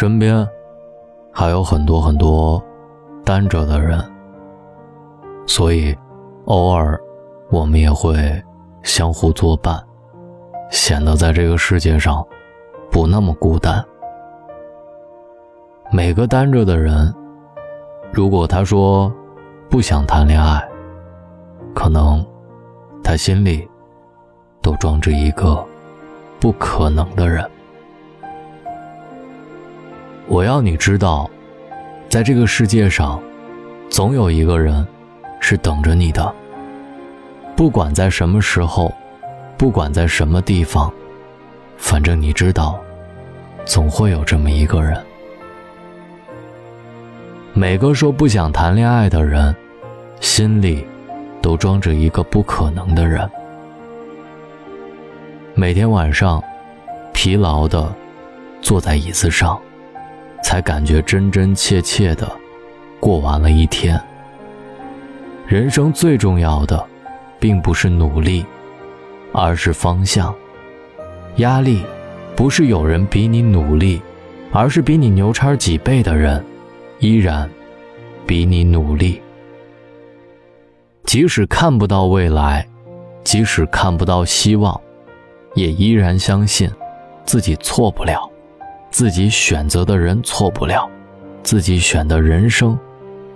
身边还有很多很多单着的人，所以偶尔我们也会相互作伴，显得在这个世界上不那么孤单。每个单着的人，如果他说不想谈恋爱，可能他心里都装着一个不可能的人。我要你知道，在这个世界上，总有一个人是等着你的。不管在什么时候，不管在什么地方，反正你知道，总会有这么一个人。每个说不想谈恋爱的人，心里都装着一个不可能的人。每天晚上，疲劳的坐在椅子上。才感觉真真切切的过完了一天。人生最重要的，并不是努力，而是方向。压力，不是有人比你努力，而是比你牛叉几倍的人，依然比你努力。即使看不到未来，即使看不到希望，也依然相信自己错不了。自己选择的人错不了，自己选的人生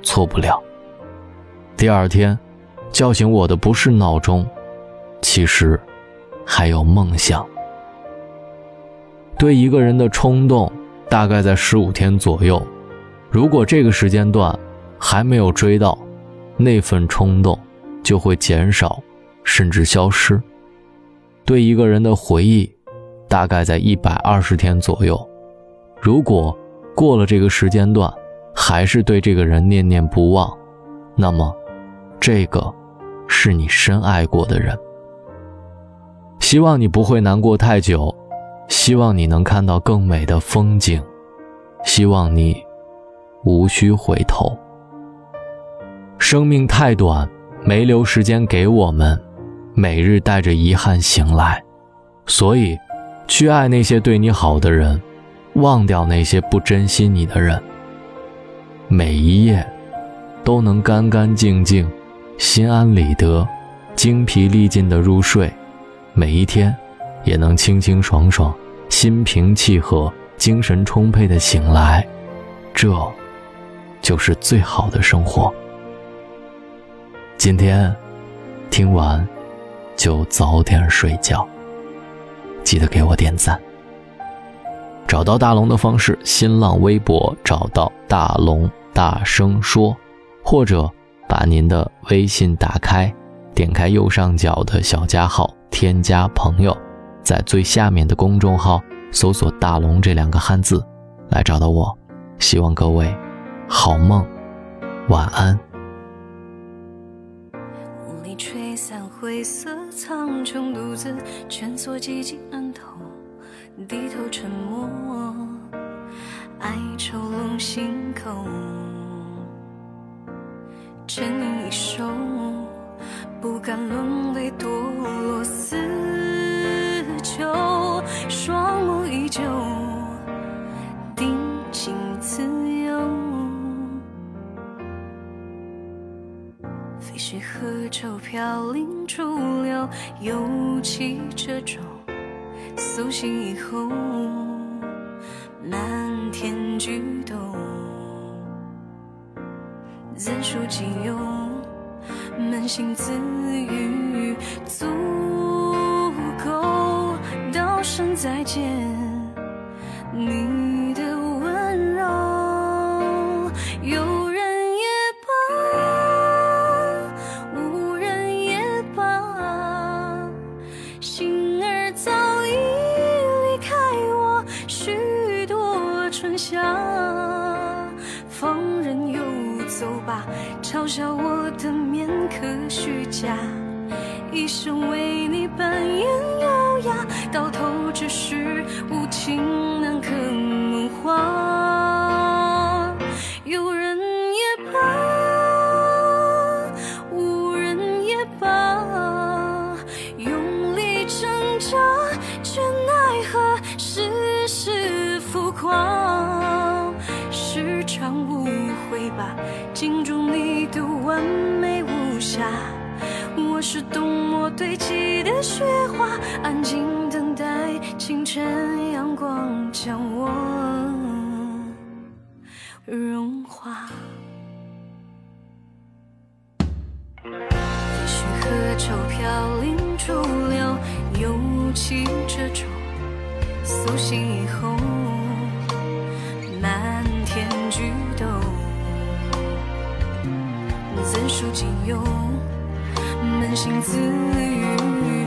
错不了。第二天，叫醒我的不是闹钟，其实还有梦想。对一个人的冲动，大概在十五天左右。如果这个时间段还没有追到，那份冲动就会减少，甚至消失。对一个人的回忆，大概在一百二十天左右。如果过了这个时间段，还是对这个人念念不忘，那么，这个是你深爱过的人。希望你不会难过太久，希望你能看到更美的风景，希望你无需回头。生命太短，没留时间给我们每日带着遗憾醒来，所以，去爱那些对你好的人。忘掉那些不珍惜你的人，每一夜都能干干净净、心安理得、精疲力尽的入睡；每一天也能清清爽爽、心平气和、精神充沛的醒来。这，就是最好的生活。今天听完，就早点睡觉。记得给我点赞。找到大龙的方式：新浪微博找到大龙，大声说，或者把您的微信打开，点开右上角的小加号，添加朋友，在最下面的公众号搜索“大龙”这两个汉字，来找到我。希望各位好梦，晚安。吹散灰色苍穹，独自蜷缩寂静安。低头沉默，哀愁笼心口，沉吟一首，不敢沦为堕落死囚，双目依旧，定情自由，飞絮河舟飘零逐流，游起这种。苏醒以后，漫天举动，人数仅有？扪心自语，足够道声再见。你。我的面可虚假，一生为你扮演优雅，到头只是无情难可梦话。有人也罢，无人也罢，用力挣扎，却奈何世事浮夸，时常误会吧，镜中。下，我是冬末堆积的雪花，安静等待清晨阳光将我融化，飞许河愁飘零逐流，尤其这种苏醒以后。心自语，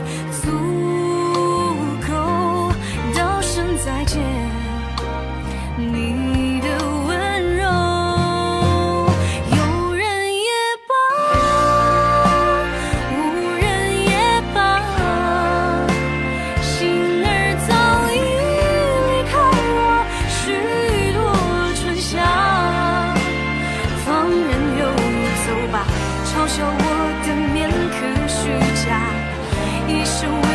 你是我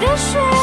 的水